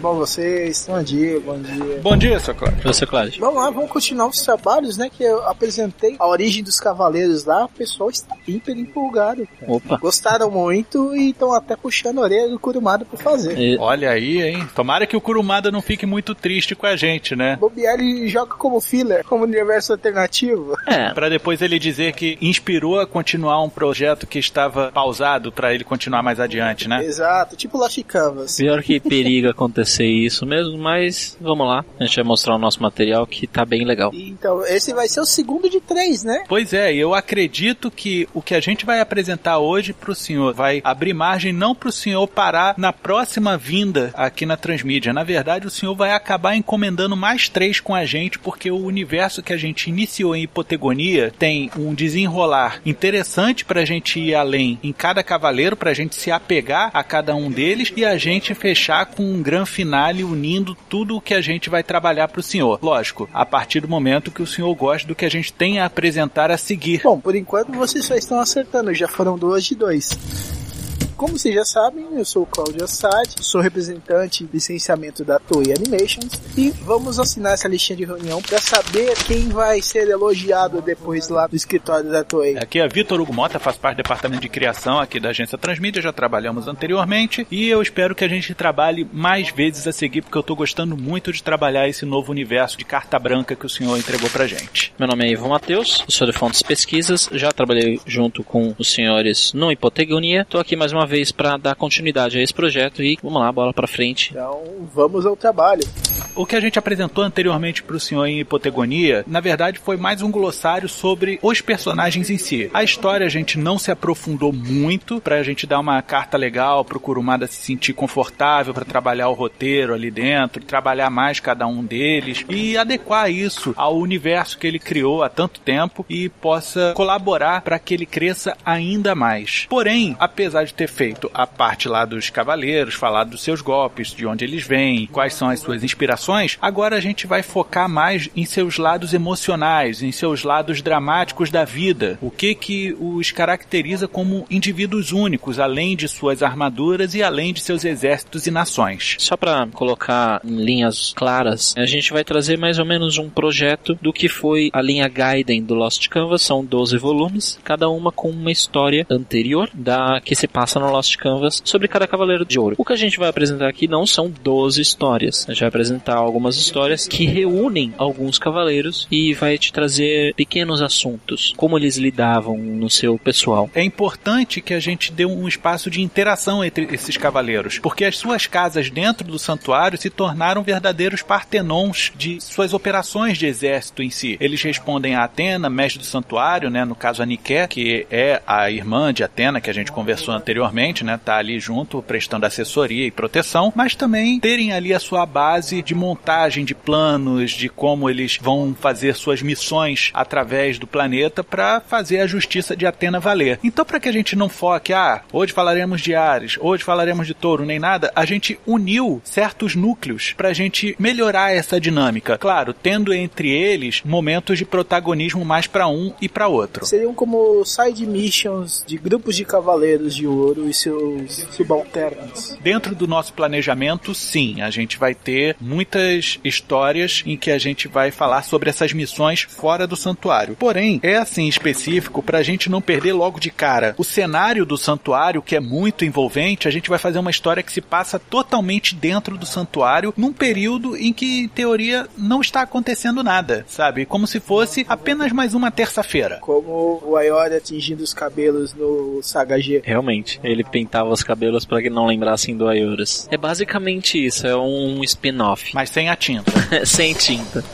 Bom vocês? Bom dia, bom dia. Bom dia, seu Cláudio. Você, Cláudio. Vamos lá, vamos continuar os trabalhos, né? Que eu apresentei a origem dos cavaleiros lá. O pessoal está hiper empolgado. Cara. Opa. Gostaram muito e estão até puxando a orelha do Kurumada pra fazer. E- Olha aí, hein? Tomara que o Kurumada não fique muito triste com a gente, né? Bobear ele joga como filler, como universo alternativo. É, Pra depois ele dizer que inspirou a continuar um projeto que estava pausado pra ele continuar mais adiante, né? Exato, tipo Lost Canvas. pior que periga acontecer isso mesmo, mas vamos lá. A gente vai mostrar o nosso material que tá bem legal. Então, esse vai ser o segundo de três, né? Pois é, eu acredito que o que a gente vai apresentar hoje pro senhor vai abrir margem não pro senhor parar na próxima vinda aqui na Transmídia. Na verdade, o senhor vai acabar encomendando mais três com a gente, porque o universo que a gente iniciou em Hipotegonia tem um desenrolar interessante pra gente ir além em cada cavaleiro, pra gente se apegar a cada um deles e a gente fechar com um gran finale unindo tudo o que a gente vai trabalhar pro senhor. Lógico, a partir do momento que o senhor gosta do que a gente tem a apresentar a seguir. Bom, por enquanto vocês só estão acertando, já foram duas de dois. Como vocês já sabem, eu sou o Claudio Assad, sou representante de licenciamento da Toei Animations e vamos assinar essa listinha de reunião para saber quem vai ser elogiado depois lá do escritório da Toei. Aqui é Vitor Hugo Mota, faz parte do departamento de criação aqui da agência Transmídia, já trabalhamos anteriormente e eu espero que a gente trabalhe mais vezes a seguir, porque eu tô gostando muito de trabalhar esse novo universo de carta branca que o senhor entregou pra gente. Meu nome é Ivo Matheus, eu sou de Fontes Pesquisas, já trabalhei junto com os senhores no Hipotegonia. Tô aqui mais uma para dar continuidade a esse projeto e vamos lá, bola pra frente. Então, vamos ao trabalho. O que a gente apresentou anteriormente para o senhor em Hipotegonia, na verdade foi mais um glossário sobre os personagens em si. A história a gente não se aprofundou muito para a gente dar uma carta legal para o Kurumada se sentir confortável para trabalhar o roteiro ali dentro, trabalhar mais cada um deles e adequar isso ao universo que ele criou há tanto tempo e possa colaborar para que ele cresça ainda mais. Porém, apesar de ter feito a parte lá dos cavaleiros, falar dos seus golpes, de onde eles vêm, quais são as suas inspirações, agora a gente vai focar mais em seus lados emocionais, em seus lados dramáticos da vida. O que que os caracteriza como indivíduos únicos, além de suas armaduras e além de seus exércitos e nações. Só para colocar em linhas claras, a gente vai trazer mais ou menos um projeto do que foi a linha Gaiden do Lost Canvas, são 12 volumes, cada uma com uma história anterior da que se passa no Lost Canvas sobre cada cavaleiro de ouro. O que a gente vai apresentar aqui não são 12 histórias, a gente vai apresentar algumas histórias que reúnem alguns cavaleiros e vai te trazer pequenos assuntos, como eles lidavam no seu pessoal. É importante que a gente dê um espaço de interação entre esses cavaleiros, porque as suas casas dentro do santuário se tornaram verdadeiros partenons de suas operações de exército em si. Eles respondem a Atena, mestre do santuário, né, no caso a Nike, que é a irmã de Atena que a gente conversou anteriormente, né, tá ali junto prestando assessoria e proteção, mas também terem ali a sua base de montagem de planos, de como eles vão fazer suas missões através do planeta para fazer a justiça de Atena valer. Então, para que a gente não foque, ah, hoje falaremos de Ares, hoje falaremos de Touro, nem nada, a gente uniu certos núcleos para a gente melhorar essa dinâmica. Claro, tendo entre eles momentos de protagonismo mais para um e para outro. Seriam como side missions de grupos de cavaleiros de ouro e seus subalternos. Dentro do nosso planejamento, sim, a gente vai ter muitas histórias em que a gente vai falar sobre essas missões fora do santuário. Porém, é assim específico para a gente não perder logo de cara o cenário do santuário, que é muito envolvente. A gente vai fazer uma história que se passa totalmente dentro do santuário, num período em que, em teoria, não está acontecendo nada, sabe? Como se fosse apenas mais uma terça-feira. Como o Ayori atingindo os cabelos no Saga G. Realmente, ele pintava os cabelos para que não lembrassem do Ayorus. É basicamente isso, é um spin-off. Mas sem a tinta. Sem tinta.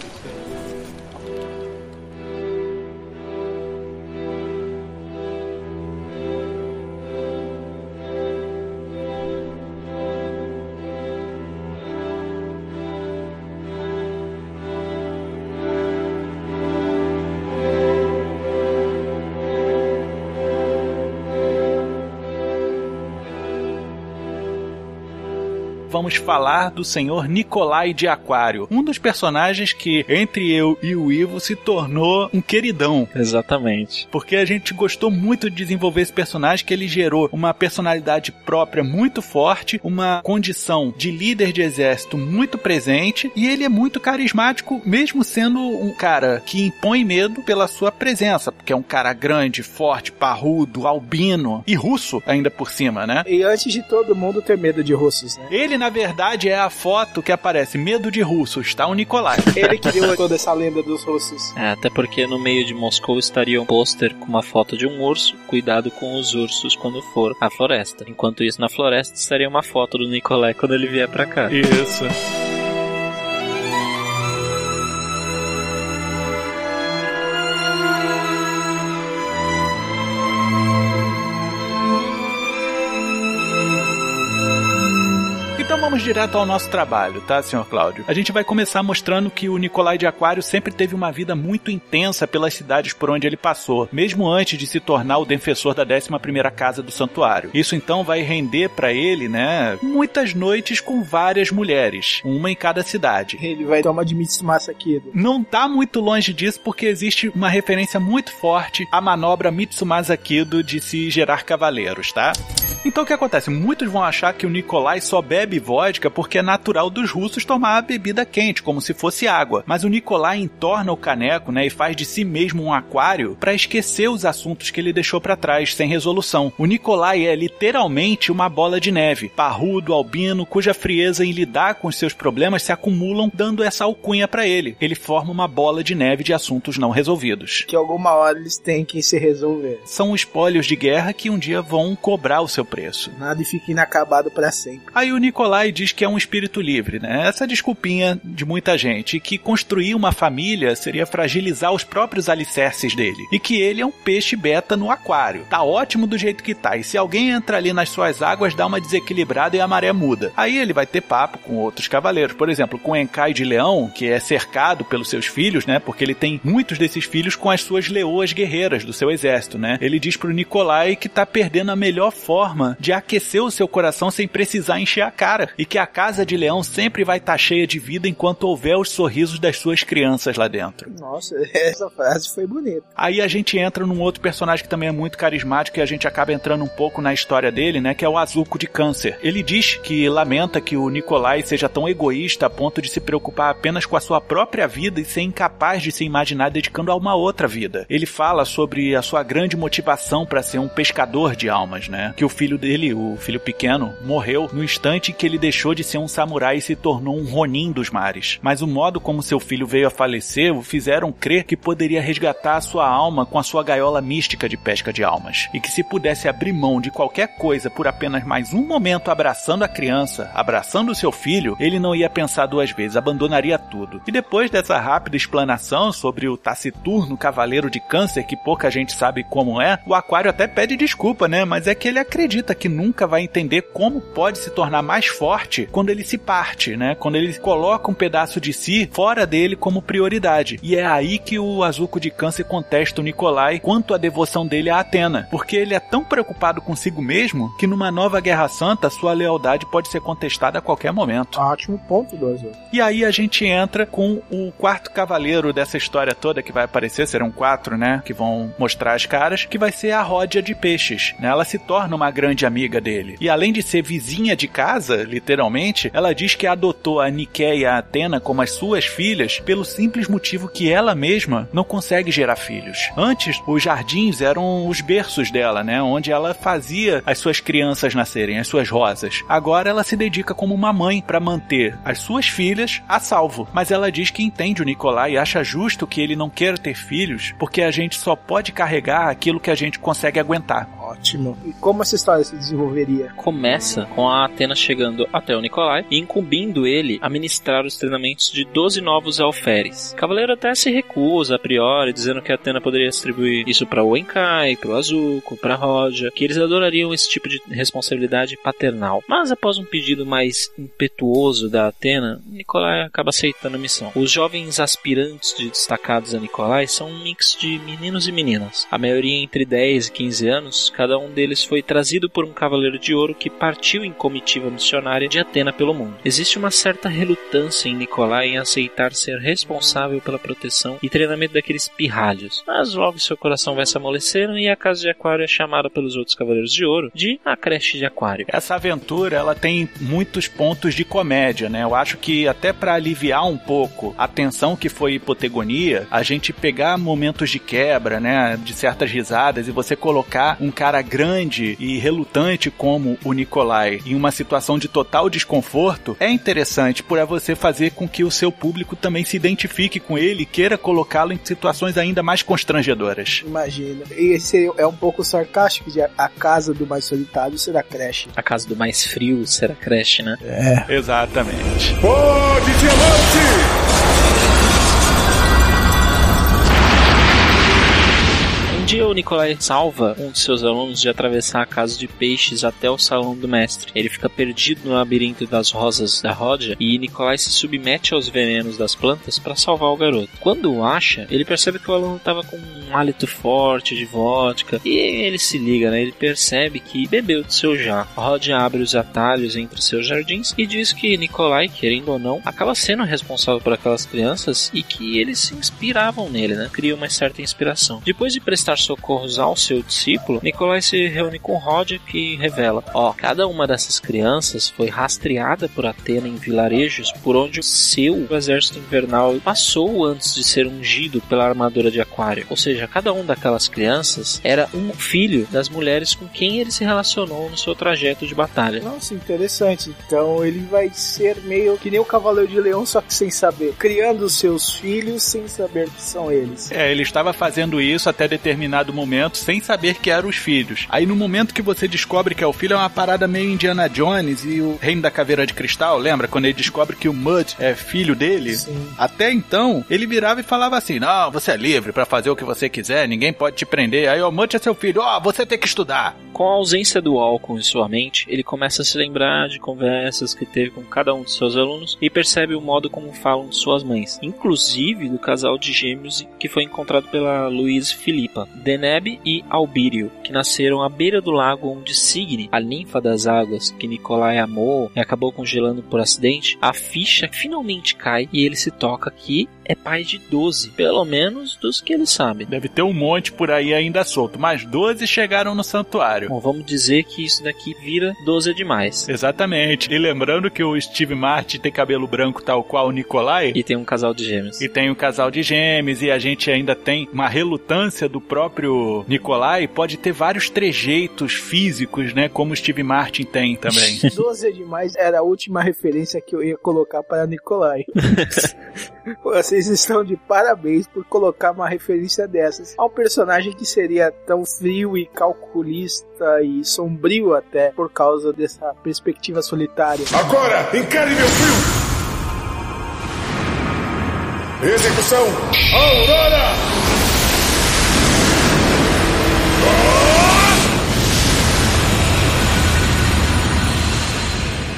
Vamos falar do senhor Nicolai de Aquário, um dos personagens que, entre eu e o Ivo, se tornou um queridão. Exatamente. Porque a gente gostou muito de desenvolver esse personagem, que ele gerou uma personalidade própria muito forte, uma condição de líder de exército muito presente, e ele é muito carismático, mesmo sendo um cara que impõe medo pela sua presença, porque é um cara grande, forte, parrudo, albino e russo ainda por cima, né? E antes de todo mundo ter medo de russos, né? Ele, na verdade, é a foto que aparece medo de russos, tá? O Nicolai. Ele que deu toda essa lenda dos russos. É, até porque no meio de Moscou estaria um pôster com uma foto de um urso, cuidado com os ursos quando for à floresta. Enquanto isso, na floresta estaria uma foto do Nicolai quando ele vier pra cá. Isso. Vamos direto ao nosso trabalho, tá, senhor Cláudio? A gente vai começar mostrando que o Nicolai de Aquário sempre teve uma vida muito intensa pelas cidades por onde ele passou, mesmo antes de se tornar o defensor da 11ª casa do santuário. Isso então vai render para ele, né, muitas noites com várias mulheres, uma em cada cidade. Ele vai tomar de Mitsumasa Kido. Não tá muito longe disso porque existe uma referência muito forte à manobra Mitsumasa Kido de se gerar cavaleiros, tá? Então o que acontece? Muitos vão achar que o Nikolai só bebe vodka porque é natural dos russos tomar a bebida quente, como se fosse água. Mas o Nikolai entorna o caneco, né, e faz de si mesmo um aquário para esquecer os assuntos que ele deixou para trás sem resolução. O Nikolai é literalmente uma bola de neve, parrudo, albino, cuja frieza em lidar com os seus problemas se acumulam, dando essa alcunha para ele. Ele forma uma bola de neve de assuntos não resolvidos. Que alguma hora eles têm que se resolver. São espólios de guerra que um dia vão cobrar o seu preço. Nada fica inacabado para sempre. Aí o Nicolai diz que é um espírito livre, né? Essa desculpinha de muita gente, que construir uma família seria fragilizar os próprios alicerces dele. E que ele é um peixe beta no aquário. Tá ótimo do jeito que tá. E se alguém entra ali nas suas águas, dá uma desequilibrada e a maré muda. Aí ele vai ter papo com outros cavaleiros. Por exemplo, com Enkai de Leão, que é cercado pelos seus filhos, né? Porque ele tem muitos desses filhos com as suas leoas guerreiras do seu exército, né? Ele diz pro Nicolai que tá perdendo a melhor forma de aquecer o seu coração sem precisar encher a cara. E que a casa de leão sempre vai estar tá cheia de vida enquanto houver os sorrisos das suas crianças lá dentro. Nossa, essa frase foi bonita. Aí a gente entra num outro personagem que também é muito carismático e a gente acaba entrando um pouco na história dele, né? Que é o Azuko de Câncer. Ele diz que lamenta que o Nikolai seja tão egoísta a ponto de se preocupar apenas com a sua própria vida e ser incapaz de se imaginar dedicando a uma outra vida. Ele fala sobre a sua grande motivação para ser um pescador de almas, né? Que o filho dele, o filho pequeno, morreu no instante que ele deixou de ser um samurai e se tornou um ronin dos mares. Mas o modo como seu filho veio a falecer o fizeram crer que poderia resgatar a sua alma com a sua gaiola mística de pesca de almas. E que se pudesse abrir mão de qualquer coisa por apenas mais um momento abraçando a criança, abraçando seu filho, ele não ia pensar duas vezes, abandonaria tudo. E depois dessa rápida explanação sobre o taciturno cavaleiro de câncer, que pouca gente sabe como é, o Aquário até pede desculpa, né? Mas é que ele acredita que nunca vai entender como pode se tornar mais forte quando ele se parte, né? Quando ele coloca um pedaço de si fora dele como prioridade. E é aí que o Azuko de Câncer contesta o Nikolai quanto à devoção dele a Atena, porque ele é tão preocupado consigo mesmo que numa nova Guerra Santa sua lealdade pode ser contestada a qualquer momento. Ótimo ponto do Azuko. E aí a gente entra com o quarto cavaleiro dessa história toda que vai aparecer, serão quatro, né? Que vão mostrar as caras, que vai ser a Ródia de Peixes. Né? Ela se torna uma grande amiga dele. E além de ser vizinha de casa, literalmente, ela diz que adotou a Nike e a Atena como as suas filhas pelo simples motivo que ela mesma não consegue gerar filhos. Antes, os jardins eram os berços dela, né? Onde ela fazia as suas crianças nascerem, as suas rosas. Agora ela se dedica como uma mãe para manter as suas filhas a salvo. Mas ela diz que entende o Nicolai e acha justo que ele não queira ter filhos, porque a gente só pode carregar aquilo que a gente consegue aguentar. Ótimo. E como essa história se desenvolveria? Começa com a Atena chegando até o Nicolai e incumbindo ele a ministrar os treinamentos de 12 novos alferes. Cavaleiro até se recusa a priori, dizendo que a Atena poderia distribuir isso para o Enkai, para o Azuko, para Roja, que eles adorariam esse tipo de responsabilidade paternal. Mas após um pedido mais impetuoso da Atena, Nicolai acaba aceitando a missão. Os jovens aspirantes de destacados a Nicolai são um mix de meninos e meninas. A maioria entre 10 e 15 anos, cada um deles foi trazido por um cavaleiro de ouro que partiu em comitiva missionária de Atena pelo mundo. Existe uma certa relutância em Nicolai em aceitar ser responsável pela proteção e treinamento daqueles pirralhos, mas logo seu coração vai se amolecendo e a casa de Aquário é chamada pelos outros cavaleiros de ouro de a creche de Aquário. Essa aventura ela tem muitos pontos de comédia, né? Eu acho que até para aliviar um pouco a tensão que foi hipotegonia, a gente pegar momentos de quebra, né, de certas risadas e você colocar um cara grande e relutante como o Nikolai em uma situação de total desconforto é interessante por você fazer com que o seu público também se identifique com ele e queira colocá-lo em situações ainda mais constrangedoras. Imagina. E esse é um pouco sarcástico de a casa do mais solitário será creche. A casa do mais frio será creche, né? É. Exatamente. Pode diamante! Dia o Nicolai salva um de seus alunos de atravessar a casa de peixes até o salão do mestre. Ele fica perdido no labirinto das rosas da roda e Nicolai se submete aos venenos das plantas para salvar o garoto. Quando o acha, ele percebe que o aluno estava com um hálito forte de vodka e ele se liga, né? Ele percebe que bebeu do seu jarro. Rod abre os atalhos entre seus jardins e diz que Nicolai, querendo ou não, acaba sendo responsável por aquelas crianças e que eles se inspiravam nele, né? Cria uma certa inspiração. Depois de prestar socorros ao seu discípulo, Nicolai se reúne com Rod que revela: ó, cada uma dessas crianças foi rastreada por Atena em vilarejos por onde o seu exército invernal passou antes de ser ungido pela armadura de Aquário. Ou seja, cada um daquelas crianças era um filho das mulheres com quem ele se relacionou no seu trajeto de batalha. Nossa, interessante. Então ele vai ser meio que nem o Cavaleiro de Leão, só que sem saber. Criando seus filhos sem saber que são eles. É, ele estava fazendo isso até determinado momento sem saber que eram os filhos. Aí no momento que você descobre que é o filho, é uma parada meio Indiana Jones e o Reino da Caveira de Cristal, lembra? Quando ele descobre que o Mud é filho dele? Sim. Até então, ele virava e falava assim: Não, você é livre para fazer o que você quiser, ninguém pode te prender. Aí o Mud é seu filho, ó, oh, você tem que estudar. Com a ausência do álcool em sua mente, ele começa a se lembrar de conversas que teve com cada um de seus alunos e percebe o modo como falam de suas mães, inclusive do casal de gêmeos que foi encontrado pela Louise Filipa, Deneb e Albírio, que nasceram à beira do lago onde Signe, a ninfa das águas que Nicolai amou e acabou congelando por acidente, a ficha finalmente cai e ele se toca que é pai de 12, pelo menos dos que ele sabe. Deve ter um monte por aí ainda solto, mas 12 chegaram no santuário. Bom, vamos dizer que isso daqui vira 12 é demais. Exatamente. E lembrando que o Steve Martin tem cabelo branco tal qual o Nicolai. E tem um casal de gêmeos. E tem um casal de gêmeos, e a gente ainda tem uma relutância do próprio Nicolai. Pode ter vários trejeitos físicos, né? Como o Steve Martin tem também. 12 é demais era a última referência que eu ia colocar para Nicolai. Vocês estão de parabéns por colocar uma referência dessas a um personagem que seria tão frio e calculista e sombrio até por causa dessa perspectiva solitária. Agora, encare meu fio! Execução Aurora!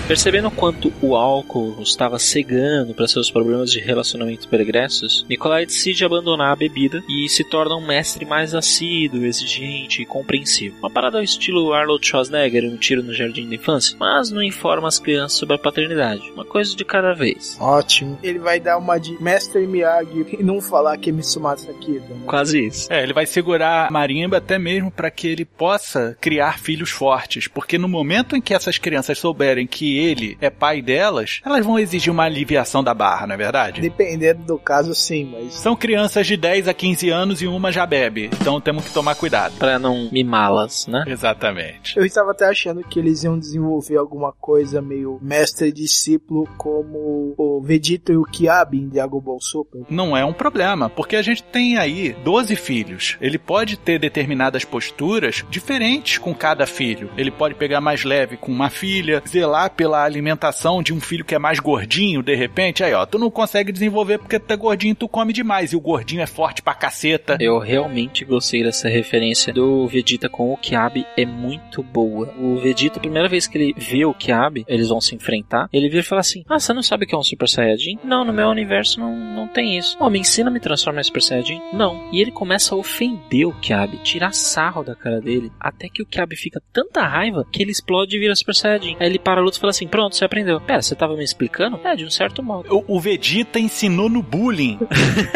Percebendo quanto o álcool estava cegando para seus problemas de relacionamento pregressos, Nikolai decide abandonar a bebida e se torna um mestre mais assíduo, exigente e compreensivo. Uma parada ao estilo Arnold Schwarzenegger em um tiro no jardim da infância, mas não informa as crianças sobre a paternidade. Uma coisa de cada vez. Ótimo. Ele vai dar uma de Mestre Miyagi e não falar que é Mitsumasa Kido. Né? Quase isso. É, ele vai segurar a marimba até mesmo para que ele possa criar filhos fortes, porque no momento em que essas crianças souberem que ele é pai delas, elas vão exigir uma aliviação da barra, não é verdade? Dependendo do caso, sim, mas. São crianças de 10 a 15 anos e uma já bebe, então temos que tomar cuidado. Pra não mimá-las, né? Exatamente. Eu estava até achando que eles iam desenvolver alguma coisa meio mestre e discípulo, como o Vegeta e o Kiabi em Dragon Ball Super. Não é um problema, porque a gente tem aí 12 filhos. Ele pode ter determinadas posturas diferentes com cada filho. Ele pode pegar mais leve com uma filha, zelar pela pela alimentação de um filho que é mais gordinho, de repente, aí ó, tu não consegue desenvolver porque tu é gordinho, tu come demais, e o gordinho é forte pra caceta. Eu realmente gostei dessa referência do Vegeta com o Kiabi, é muito boa. O Vegeta, a primeira vez que ele vê o Kiabi, eles vão se enfrentar, ele vira e fala assim, ah, você não sabe o que é um Super Saiyajin? Não, no meu universo não, não tem isso. Oh, me ensina a me transformar em Super Saiyajin? Não. E ele começa a ofender o Kiabi, tirar sarro da cara dele, até que o Kiabi fica tanta raiva que ele explode e vira Super Saiyajin. Aí ele para a luta e fala assim, pronto, você aprendeu. Pera, você tava me explicando? É, de um certo modo. O, o Vegeta ensinou no bullying.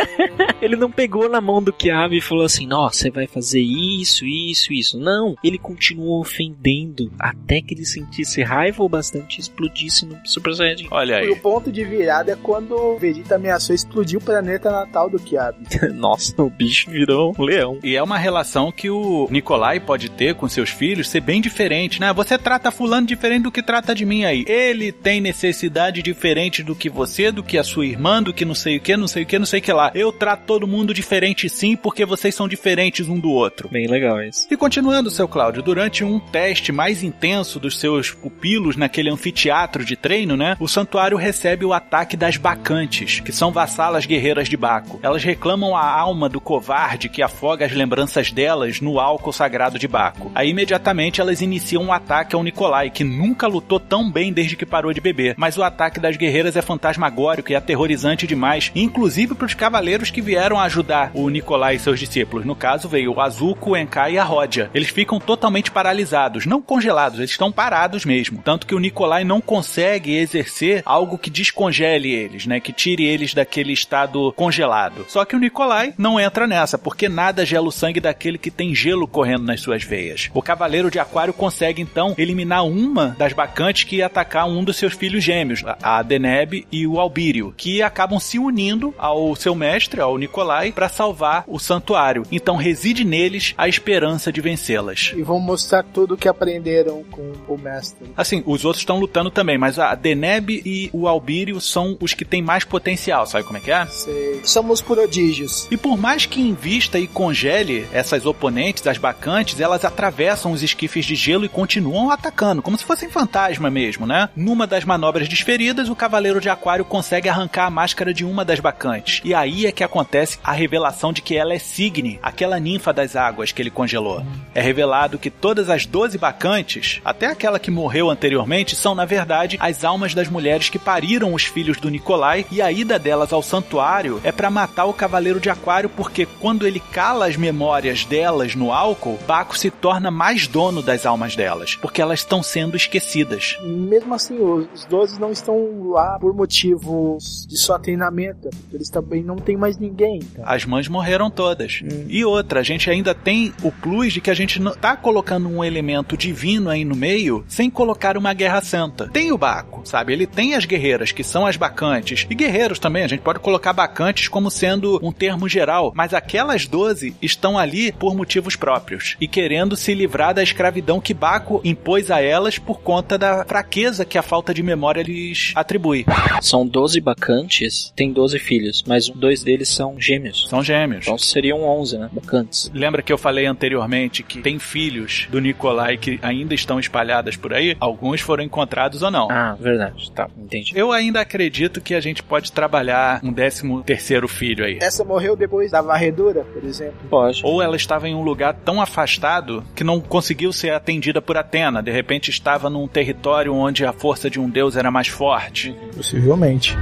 ele não pegou na mão do Kiabi e falou assim, nossa, você vai fazer isso, isso, isso. Não, ele continuou ofendendo até que ele sentisse raiva o bastante e explodisse no Super Saiyajin. Olha E aí. o ponto de virada é quando o Vegeta ameaçou explodir o planeta natal do Kiabi. nossa, o bicho virou um leão. E é uma relação que o Nikolai pode ter com seus filhos ser bem diferente, né? Você trata fulano diferente do que trata de mim aí. Ele tem necessidade diferente do que você, do que a sua irmã, do que não sei o que, não sei o que, não sei o que lá. Eu trato todo mundo diferente sim, porque vocês são diferentes um do outro. Bem legal isso. E continuando, seu Cláudio, durante um teste mais intenso dos seus pupilos naquele anfiteatro de treino, né? O santuário recebe o ataque das bacantes, que são vassalas guerreiras de Baco. Elas reclamam a alma do covarde que afoga as lembranças delas no álcool sagrado de Baco. Aí imediatamente elas iniciam um ataque ao Nikolai, que nunca lutou tão bem desde que parou de beber. Mas o ataque das guerreiras é fantasmagórico e aterrorizante demais, inclusive para os cavaleiros que vieram ajudar o Nikolai e seus discípulos. No caso, veio o Azuko, o Enkai e a Rodia. Eles ficam totalmente paralisados, não congelados, eles estão parados mesmo. Tanto que o Nikolai não consegue exercer algo que descongele eles, né? Que tire eles daquele estado congelado. Só que o Nikolai não entra nessa, porque nada gela o sangue daquele que tem gelo correndo nas suas veias. O Cavaleiro de Aquário consegue então eliminar uma das bacantes que atacar um dos seus filhos gêmeos, a Deneb e o Albírio, que acabam se unindo ao seu mestre, ao Nikolai, para salvar o santuário. Então reside neles a esperança de vencê-las. E vão mostrar tudo o que aprenderam com o mestre. Assim, os outros estão lutando também, mas a Deneb e o Albírio são os que têm mais potencial, sabe como é que é? Sei. Somos prodígios. E por mais que invista e congele essas oponentes, as bacantes, elas atravessam os esquifes de gelo e continuam atacando, como se fossem fantasma mesmo, né? Numa das manobras desferidas, o Cavaleiro de Aquário consegue arrancar a máscara de uma das bacantes. E aí é que acontece a revelação de que ela é Signe, aquela ninfa das águas que ele congelou. É revelado que todas as 12 bacantes, até aquela que morreu anteriormente, são na verdade as almas das mulheres que pariram os filhos do Nikolai e a ida delas ao santuário é para matar o Cavaleiro de Aquário porque quando ele cala as memórias delas no álcool, Baco se torna mais dono das almas delas, porque elas estão sendo esquecidas. Mesmo assim, os 12 não estão lá por motivos de só treinamento. porque Eles também não têm mais ninguém. Então. As mães morreram todas. Hum. E outra, a gente ainda tem o plus de que a gente não tá colocando um elemento divino aí no meio sem colocar uma guerra santa. Tem o Baco, sabe? Ele tem as guerreiras, que são as bacantes. E guerreiros também, a gente pode colocar bacantes como sendo um termo geral, mas aquelas 12 estão ali por motivos próprios e querendo se livrar da escravidão que Baco impôs a elas por conta da fraqueza que a falta de memória lhes atribui. São 12 bacantes, tem 12 filhos, mas dois deles são gêmeos. São gêmeos. Então seriam 11, né? Bacantes. Lembra que eu falei anteriormente que tem filhos do Nikolai que ainda estão espalhadas por aí? Alguns foram encontrados ou não. Ah, verdade. Tá, entendi. Eu ainda acredito que a gente pode trabalhar um décimo terceiro filho aí. Essa morreu depois da varredura, por exemplo. Pode. Ou ela estava em um lugar tão afastado que não conseguiu ser atendida por Atena. De repente estava num território onde a força de um deus era mais forte. Possivelmente.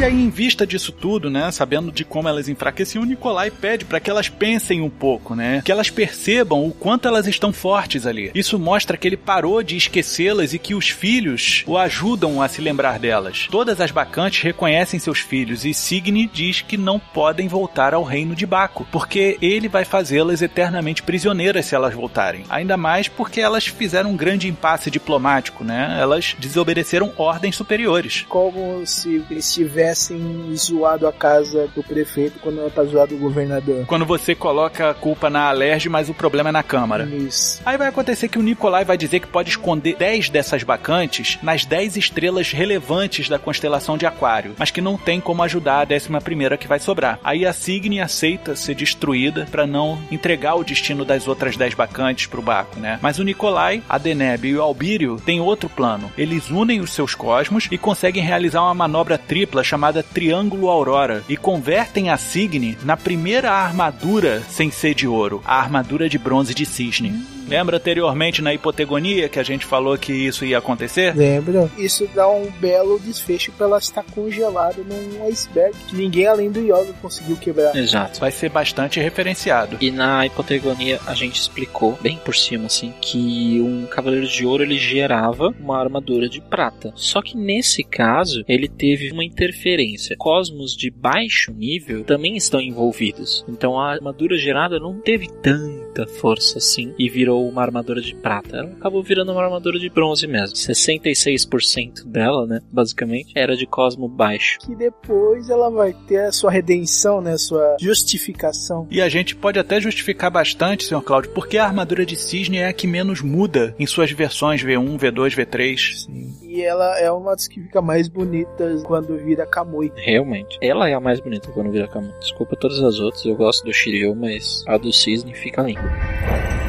E aí, em vista disso tudo, né, sabendo de como elas enfraqueciam, o Nikolai pede para que elas pensem um pouco, né, que elas percebam o quanto elas estão fortes ali. Isso mostra que ele parou de esquecê-las e que os filhos o ajudam a se lembrar delas. Todas as bacantes reconhecem seus filhos e Signe diz que não podem voltar ao reino de Baco, porque ele vai fazê-las eternamente prisioneiras se elas voltarem. Ainda mais porque elas fizeram um grande impasse diplomático, né? Elas desobedeceram ordens superiores. Como se eles tivessem tivessem zoado a casa do prefeito quando ela tá zoado o governador. Quando você coloca a culpa na Alerj, mas o problema é na Câmara. Isso. Aí vai acontecer que o Nikolai vai dizer que pode esconder 10 dessas bacantes nas 10 estrelas relevantes da constelação de Aquário, mas que não tem como ajudar a 11 primeira que vai sobrar. Aí a Signy aceita ser destruída para não entregar o destino das outras 10 bacantes pro Baco, né? Mas o Nikolai, a Deneb e o Albírio têm outro plano. Eles unem os seus cosmos e conseguem realizar uma manobra tripla chamada Triângulo Aurora e convertem a Signy na primeira armadura sem ser de ouro, a armadura de bronze de cisne. Lembra anteriormente na hipotegonia que a gente falou que isso ia acontecer? Lembro. Isso dá um belo desfecho pra ela estar congelada num iceberg que ninguém além do Yoga conseguiu quebrar. Exato. Vai ser bastante referenciado. E na hipotegonia a gente explicou bem por cima assim que um cavaleiro de ouro ele gerava uma armadura de prata. Só que nesse caso ele teve uma interferência. Cosmos de baixo nível também estão envolvidos. Então a armadura gerada não teve tanta força assim e virou uma armadura de prata. Ela acabou virando uma armadura de bronze mesmo. 66% dela, né, basicamente, era de cosmo baixo. Que depois ela vai ter a sua redenção, né? Sua justificação. E a gente pode até justificar bastante, senhor Cláudio, porque a armadura de cisne é a que menos muda em suas versões V1, V2, V3. E ela é uma das que fica mais bonitas quando vira Kamui. Realmente. Ela é a mais bonita quando vira cama. Desculpa todas as outras, eu gosto do Shiryu, mas a do Cisne fica linda.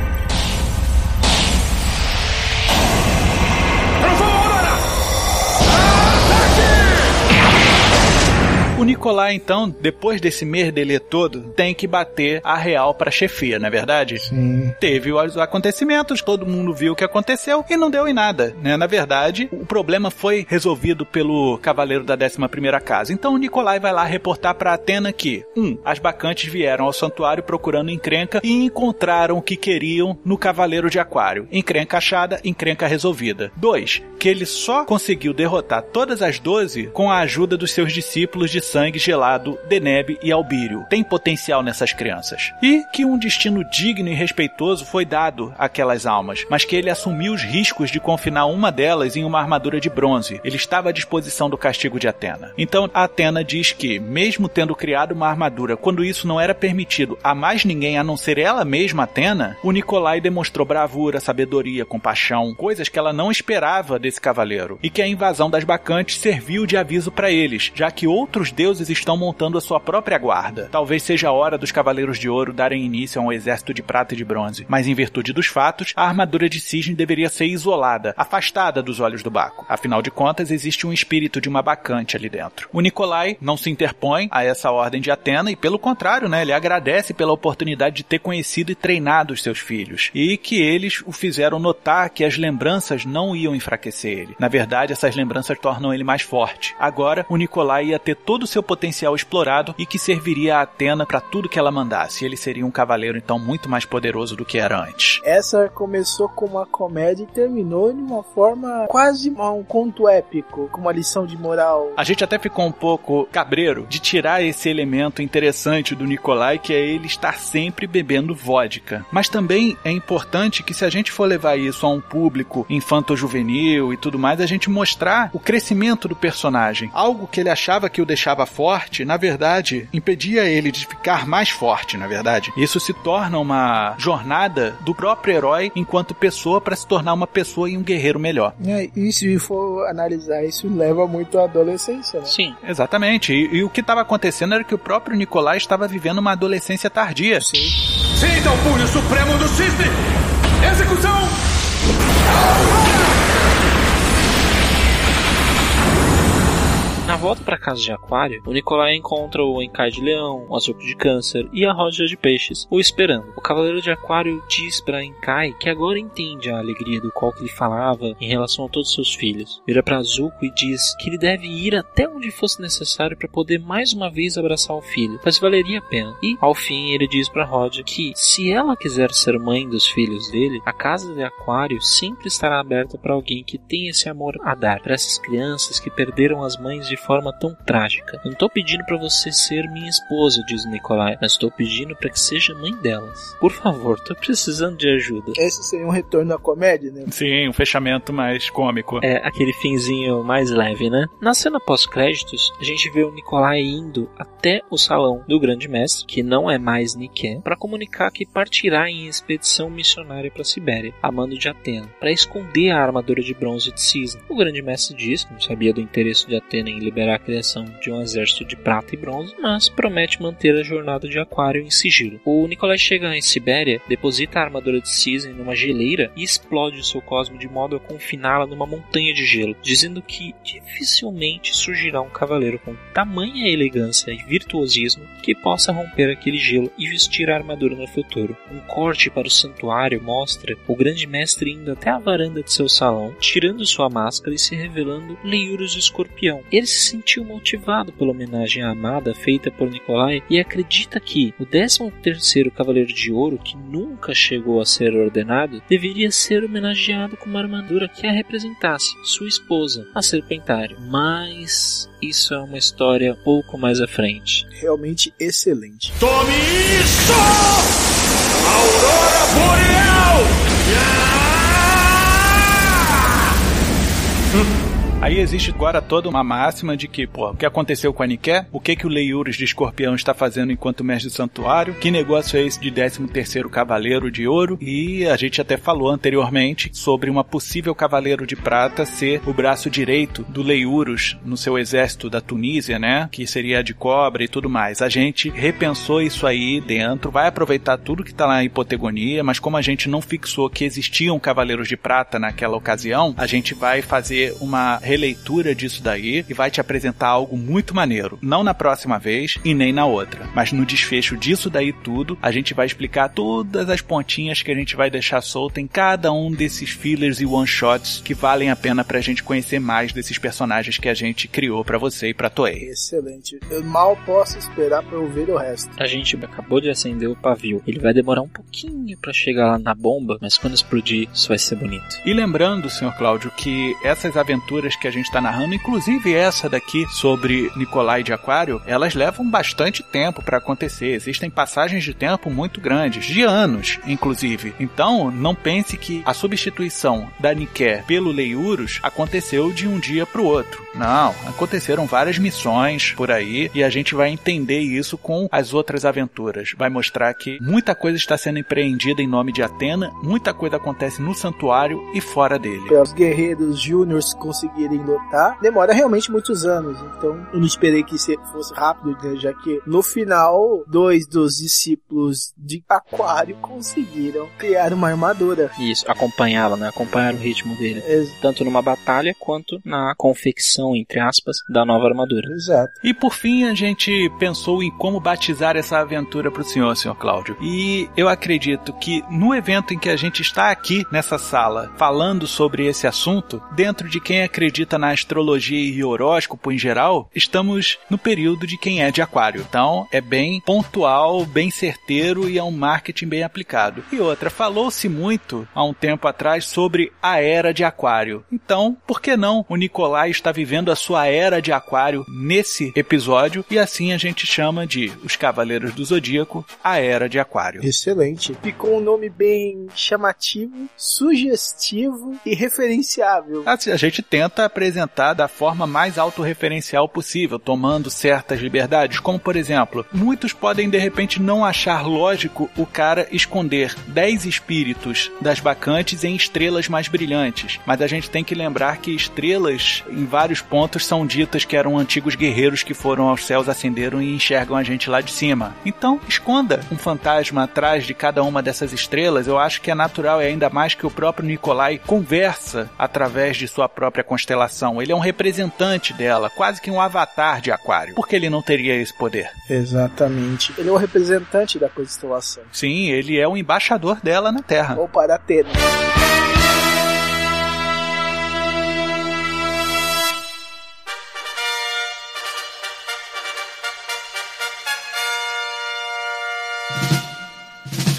Nicolai, então, depois desse merdelê todo, tem que bater a real pra chefia, não é verdade? Sim. Teve os acontecimentos, todo mundo viu o que aconteceu e não deu em nada, né? Na verdade, o problema foi resolvido pelo cavaleiro da 11ª casa. Então o Nicolai vai lá reportar pra Atena que, um, as bacantes vieram ao santuário procurando encrenca e encontraram o que queriam no cavaleiro de aquário. Encrenca achada, encrenca resolvida. Dois, que ele só conseguiu derrotar todas as 12 com a ajuda dos seus discípulos de sangue gelado, Deneb e Albírio. Tem potencial nessas crianças. E que um destino digno e respeitoso foi dado àquelas almas, mas que ele assumiu os riscos de confinar uma delas em uma armadura de bronze. Ele estava à disposição do castigo de Atena. Então Atena diz que, mesmo tendo criado uma armadura quando isso não era permitido a mais ninguém a não ser ela mesma, Atena, o Nicolai demonstrou bravura, sabedoria, compaixão, coisas que ela não esperava desse cavaleiro, e que a invasão das bacantes serviu de aviso para eles, já que outros deuses estão montando a sua própria guarda. Talvez seja a hora dos Cavaleiros de Ouro darem início a um exército de prata e de bronze, mas em virtude dos fatos, a armadura de cisne deveria ser isolada, afastada dos olhos do Baco. Afinal de contas, existe um espírito de uma bacante ali dentro. O Nicolai não se interpõe a essa ordem de Atena e, pelo contrário, né, ele agradece pela oportunidade de ter conhecido e treinado os seus filhos, e que eles o fizeram notar que as lembranças não iam enfraquecer ele. Na verdade, essas lembranças tornam ele mais forte. Agora, o Nicolai ia ter todo o seu potencial explorado e que serviria a Atena para tudo que ela mandasse. Ele seria um cavaleiro então muito mais poderoso do que era antes. Essa começou com uma comédia e terminou de uma forma quase um conto épico, com uma lição de moral. A gente até ficou um pouco cabreiro de tirar esse elemento interessante do Nikolai, que é ele estar sempre bebendo vodka. Mas também é importante que se a gente for levar isso a um público infanto-juvenil e tudo mais, a gente mostrar o crescimento do personagem. Algo que ele achava que o deixava forte, na verdade, impedia ele de ficar mais forte, na verdade. Isso se torna uma jornada do próprio herói enquanto pessoa para se tornar uma pessoa e um guerreiro melhor. É, e se for analisar, isso leva muito à adolescência, né? Sim. Exatamente. E, e o que estava acontecendo era que o próprio Nicolai estava vivendo uma adolescência tardia. Sim. Sinta o punho supremo do cisne! Execução! Na volta para casa de Aquário, o Nicolai encontra o Encai de Leão, o Azuco de Câncer e a Roja de Peixes, o esperando. O Cavaleiro de Aquário diz para Encai que agora entende a alegria do qual ele falava em relação a todos os seus filhos. Vira para Azuco e diz que ele deve ir até onde fosse necessário para poder mais uma vez abraçar o filho, mas valeria a pena. E, ao fim, ele diz para Roja que se ela quiser ser mãe dos filhos dele, a casa de Aquário sempre estará aberta para alguém que tem esse amor a dar, para essas crianças que perderam as mães de forma forma tão trágica. Não tô pedindo para você ser minha esposa, diz Nikolai, mas estou pedindo para que seja mãe delas. Por favor, tô precisando de ajuda. Esse seria um retorno à comédia, né? Sim, um fechamento mais cômico. É aquele finzinho mais leve, né? Na cena pós-créditos, a gente vê o Nikolai indo até o salão do Grande Mestre, que não é mais Niké, para comunicar que partirá em expedição missionária para a Sibéria, a mando de Atena, para esconder a armadura de bronze de Cisne. O Grande Mestre diz que não sabia do interesse de Atena em liberar a criação de um exército de prata e bronze, mas promete manter a jornada de Aquário em sigilo. O Nikolai chega em Sibéria, deposita a armadura de Cisne numa geleira e explode o seu cosmo de modo a confiná-la numa montanha de gelo, dizendo que dificilmente surgirá um cavaleiro com tamanha elegância e virtuosismo que possa romper aquele gelo e vestir a armadura no futuro. Um corte para o santuário mostra o grande mestre indo até a varanda de seu salão, tirando sua máscara e se revelando Leiurus Escorpião. Ele se sentiu motivado pela homenagem à amada feita por Nikolai e acredita que o 13 terceiro Cavaleiro de Ouro, que nunca chegou a ser ordenado, deveria ser homenageado com uma armadura que a representasse, sua esposa, a Serpentário. Mas isso é uma história pouco mais à frente. Realmente excelente. Tome isso! Aurora Boreal! Aí existe agora toda uma máxima de que, pô, o que aconteceu com a Niké? O que que o Leiures de Escorpião está fazendo enquanto mestre do santuário? Que negócio é esse de 13 terceiro Cavaleiro de Ouro? E a gente até falou anteriormente sobre uma possível Cavaleiro de Prata ser o braço direito do Leiurus no seu exército da Tunísia, né? Que seria de cobra e tudo mais. A gente repensou isso aí dentro, vai aproveitar tudo que tá lá em hipotegonia, mas como a gente não fixou que existiam Cavaleiros de Prata naquela ocasião, a gente vai fazer uma releitura disso daí e vai te apresentar algo muito maneiro. Não na próxima vez e nem na outra, mas no desfecho disso daí tudo, a gente vai explicar todas as pontinhas que a gente vai deixar solta em cada um desses fillers e one-shots que valem a pena pra gente conhecer mais desses personagens que a gente criou para você e pra Toei. Excelente. Eu mal posso esperar pra eu ver o resto. A gente acabou de acender o pavio. Ele vai demorar um pouquinho para chegar lá na bomba, mas quando explodir, isso vai ser bonito. E lembrando, senhor Cláudio, que essas aventuras que a gente está narrando, inclusive essa daqui sobre Nicolai de Aquário, elas levam bastante tempo para acontecer. Existem passagens de tempo muito grandes, de anos, inclusive. Então, não pense que a substituição da Niké pelo Leiurus aconteceu de um dia para o outro. Não, aconteceram várias missões por aí e a gente vai entender isso com as outras aventuras. Vai mostrar que muita coisa está sendo empreendida em nome de Atena, muita coisa acontece no santuário e fora dele. Os guerreiros júniors conseguirem lutar, demora realmente muitos anos. Então, eu não esperei que fosse rápido, né? já que no final, dois dos discípulos de Aquário conseguiram criar uma armadura. Isso, acompanhá-la, né? Acompanhar o ritmo dele. Ex Tanto numa batalha quanto na confecção, entre aspas, da nova armadura. Exato. E por fim, a gente pensou em como batizar essa aventura para o senhor, senhor Cláudio. E eu acredito que no evento em que a gente está aqui nessa sala falando sobre esse assunto, dentro de quem acredita na astrologia e horóscopo em geral, estamos no período de quem é de Aquário. Então, é bem pontual, bem certeiro e é um marketing bem aplicado. E outra, falou-se muito há um tempo atrás sobre a era de Aquário. Então, por que não o Nicolai está vivendo a sua era de Aquário nesse episódio e assim a gente chama de Os Cavaleiros do Zodíaco, a Era de Aquário. Excelente. Ficou um nome bem chamativo, sugestivo e referenciável. Assim, a gente tenta apresentar da forma mais autorreferencial possível, tomando certas liberdades, como por exemplo, muitos podem de repente não achar lógico o cara esconder 10 espíritos das bacantes em estrelas mais brilhantes, mas a gente tem que lembrar que estrelas em vários pontos são ditas que eram antigos guerreiros que foram aos céus, ascenderam e enxergam a gente lá de cima. Então, esconda um fantasma atrás de cada uma dessas estrelas, eu acho que é natural e ainda mais que o próprio Nikolai conversa através de sua própria constelação. Ele é um representante dela, quase que um avatar de Aquário. Por que ele não teria esse poder? Exatamente. Ele é o representante da constelação. Sim, ele é o embaixador dela na Terra. Ou para Atena.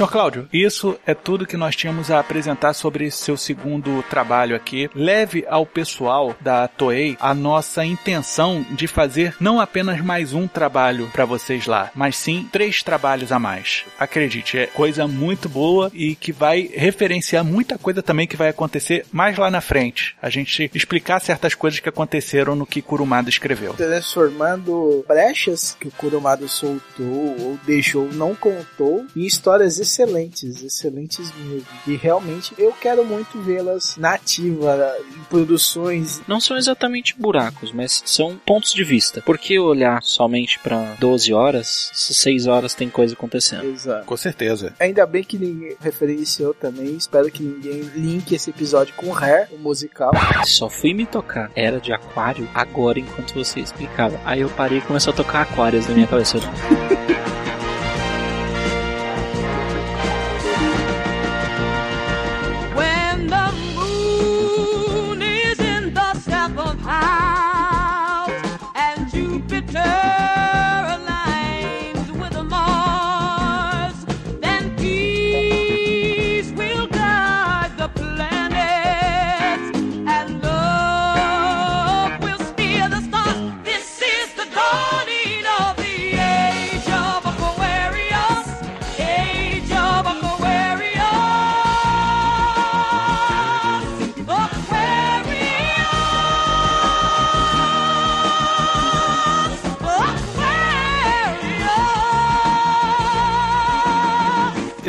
Senhor Cláudio, isso é tudo que nós tínhamos a apresentar sobre seu segundo trabalho aqui. Leve ao pessoal da Toei a nossa intenção de fazer não apenas mais um trabalho para vocês lá, mas sim três trabalhos a mais. Acredite, é coisa muito boa e que vai referenciar muita coisa também que vai acontecer mais lá na frente. A gente explicar certas coisas que aconteceram no que Kurumada escreveu. Transformando brechas que o Kurumada soltou ou deixou, não contou, em histórias excelentes, excelentes mesmo. E realmente eu quero muito vê-las nativa, em produções. Não são exatamente buracos, mas são pontos de vista. Por que olhar somente para 12 horas se 6 horas tem coisa acontecendo? Exato. Com certeza. Ainda bem que ninguém referenciou também. Espero que ninguém linke esse episódio com Hair, o musical. Só fui me tocar. Era de aquário agora enquanto você explicava. Aí eu parei e começou a tocar aquários na minha cabeça.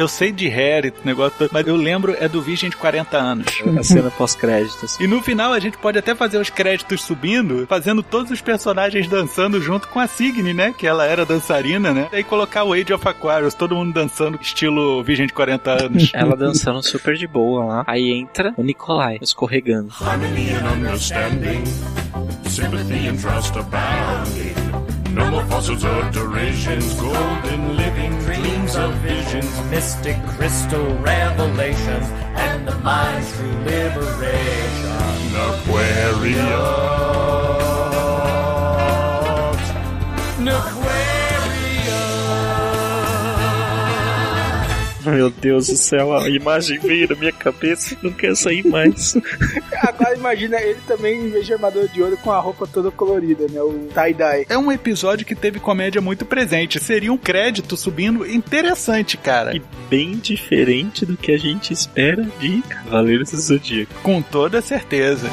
Eu sei de Harry, esse negócio todo, mas eu lembro é do Virgem de 40 anos. A cena pós-créditos. E no final a gente pode até fazer os créditos subindo, fazendo todos os personagens dançando junto com a Signe, né? Que ela era dançarina, né? E aí colocar o Age of Aquarius, todo mundo dançando, estilo Virgem de 40 anos. Ela dançando super de boa lá. Aí entra o Nikolai escorregando. Harmony and understanding, sympathy and trust abounding. No more fossils or derisions, golden living dreams of visions. mystic crystal revelations and the mind's true liberation. Aquarius. Meu Deus do céu, a imagem veio na minha cabeça. Não quero sair mais. Agora imagina ele também, em vez de armadura de ouro, com a roupa toda colorida, né? O tie-dye. É um episódio que teve comédia muito presente. Seria um crédito subindo interessante, cara. E bem diferente do que a gente espera de Cavaleiros do Zodíaco. Com toda certeza.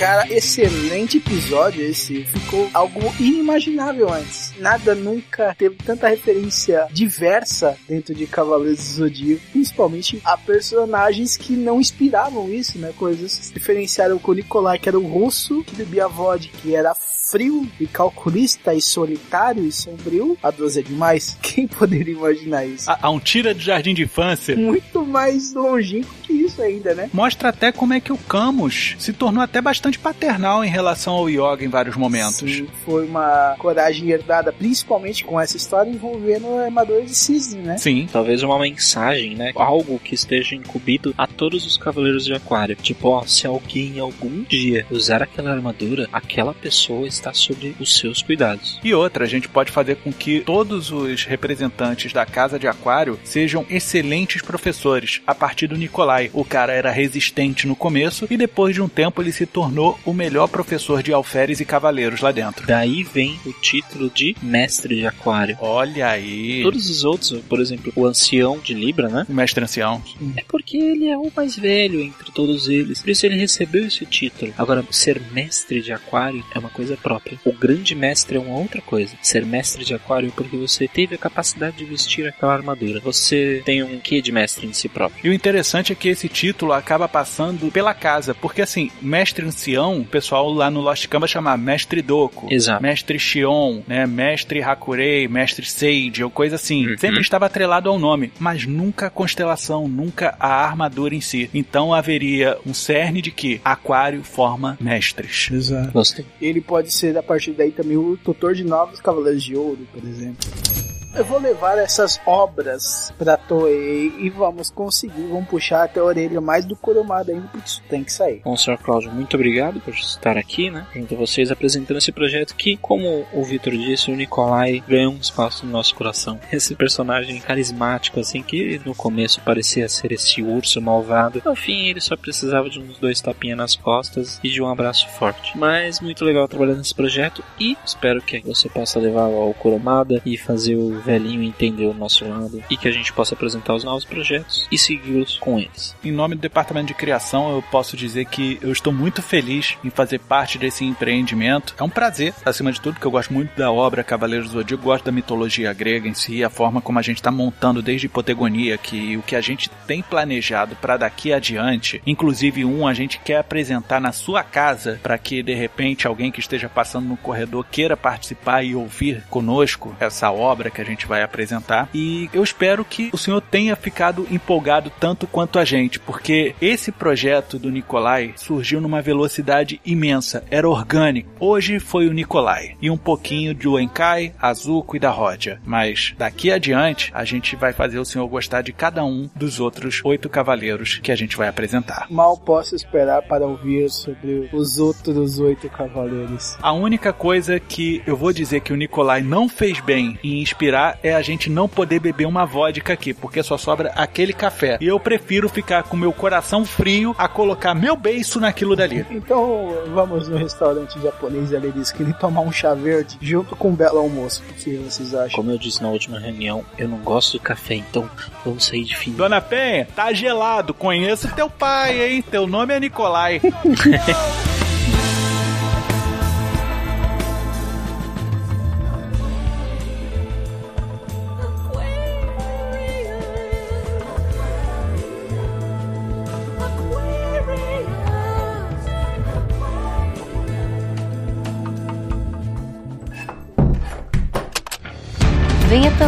Cara, excelente episódio esse. Ficou algo inimaginável antes. Nada nunca teve tanta referência diversa dentro de Cavaleiros do Zodíaco, principalmente a personagens que não inspiravam isso, né? Coisas diferenciaram com o Nikolai, que era o russo, que bebia vodka, que era frio e calculista e solitário e sombrio. A 12 é demais. Quem poderia imaginar isso? Há há um tira de jardim de infância. Muito mais longínquo que isso ainda, né? Mostra até como é que o Camus se tornou até bastante paternal em relação ao Yoga em vários momentos. Sim, foi uma coragem herdada, principalmente com essa história envolvendo armadores de cisne, né? Sim. Talvez uma mensagem, né? Algo que esteja incumbido a todos os Cavaleiros de Aquário. Tipo, ó, se alguém algum dia usar aquela armadura, aquela pessoa está sob os seus cuidados. E outra, a gente pode fazer com que todos os representantes da Casa de Aquário sejam excelentes professores. A partir do Nicolai, o cara era resistente no começo e depois de um tempo ele se tornou o melhor professor de alferes e cavaleiros lá dentro. Daí vem o título de Mestre de Aquário. Olha aí. Todos os outros, por exemplo, o Ancião de Libra, né? O mestre ancião. É porque ele é o mais velho entre todos eles. Por isso ele recebeu esse título. Agora, ser mestre de aquário é uma coisa própria. O grande mestre é uma outra coisa. Ser mestre de aquário é porque você teve a capacidade de vestir aquela armadura. Você tem um quê de mestre em si próprio. E o interessante é que esse título acaba passando pela casa, porque assim, mestre ancião, o pessoal lá no Lost Canvas chama mestre Doku, Exato. mestre Shion, né, mestre Hakurei, mestre Sage, ou coisa assim. Sempre estava atrelado ao nome, mas nunca a constelação, nunca a armadura em si. Então haveria um cerne de que aquário forma mestres. Exato. Gostei. Ele pode ser, a partir daí, também o tutor de novos Cavaleiros de Ouro, por exemplo. Eu vou levar essas obras pra Toei e vamos conseguir, vamos puxar até a orelha mais do Kurumada ainda, porque isso tem que sair. Bom, Sr. Cláudio, muito obrigado por estar aqui, né? Junto a vocês apresentando esse projeto que, como o Vitor disse, o Nikolai ganhou um espaço no nosso coração. Esse personagem carismático, assim, que no começo parecia ser esse urso malvado. No fim, ele só precisava de uns dois tapinhas nas costas e de um abraço forte. Mas muito legal trabalhar nesse projeto e espero que você possa levar ao Kurumada e fazer o velhinho entender o nosso lado e que a gente possa apresentar os novos projetos e segui-los com eles. Em nome do departamento de criação, eu posso dizer que eu estou muito feliz em fazer parte desse empreendimento. É um prazer, acima de tudo, porque eu gosto muito da obra Cavaleiros do Zodíaco, gosto da mitologia grega em si, a forma como a gente está montando desde hipotegonia, que o que a gente tem planejado para daqui adiante, inclusive um a gente quer apresentar na sua casa para que de repente alguém que esteja passando no corredor queira participar e ouvir conosco essa obra que a gente vai apresentar. E eu espero que o senhor tenha ficado empolgado tanto quanto a gente, porque esse projeto do Nikolai surgiu numa velocidade imensa, era orgânico. Hoje foi o Nikolai e um pouquinho do Enkai, Azuko e da Rodia, mas daqui adiante a gente vai fazer o senhor gostar de cada um dos outros oito cavaleiros que a gente vai apresentar. Mal posso esperar para ouvir sobre os outros oito cavaleiros. A única coisa que eu vou dizer que o Nikolai não fez bem em inspirar é a gente não poder beber uma vodka aqui, porque só sobra aquele café. E eu prefiro ficar com meu coração frio a colocar meu beiço naquilo dali. Então vamos no restaurante japonês e ele disse que ele tomar um chá verde junto com um belo almoço. O que vocês acham? Como eu disse na última reunião, eu não gosto de café, então vamos sair de fim. Dona Penha, tá gelado. Conheço teu pai, hein? Teu nome é Nikolai.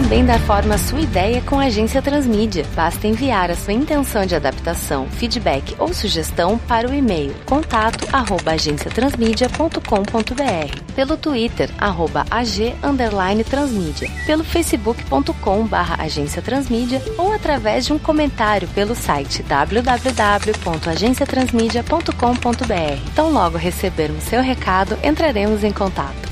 também dar forma à sua ideia com a Agência Transmídia. Basta enviar a sua intenção de adaptação, feedback ou sugestão para o e-mail contato@agenciatransmedia.com.br, pelo Twitter arroba ag underline transmídia, pelo facebook.com barra agência transmídia ou através de um comentário pelo site www.agenciatransmedia.com.br. Tão logo recebermos seu recado, entraremos em contato.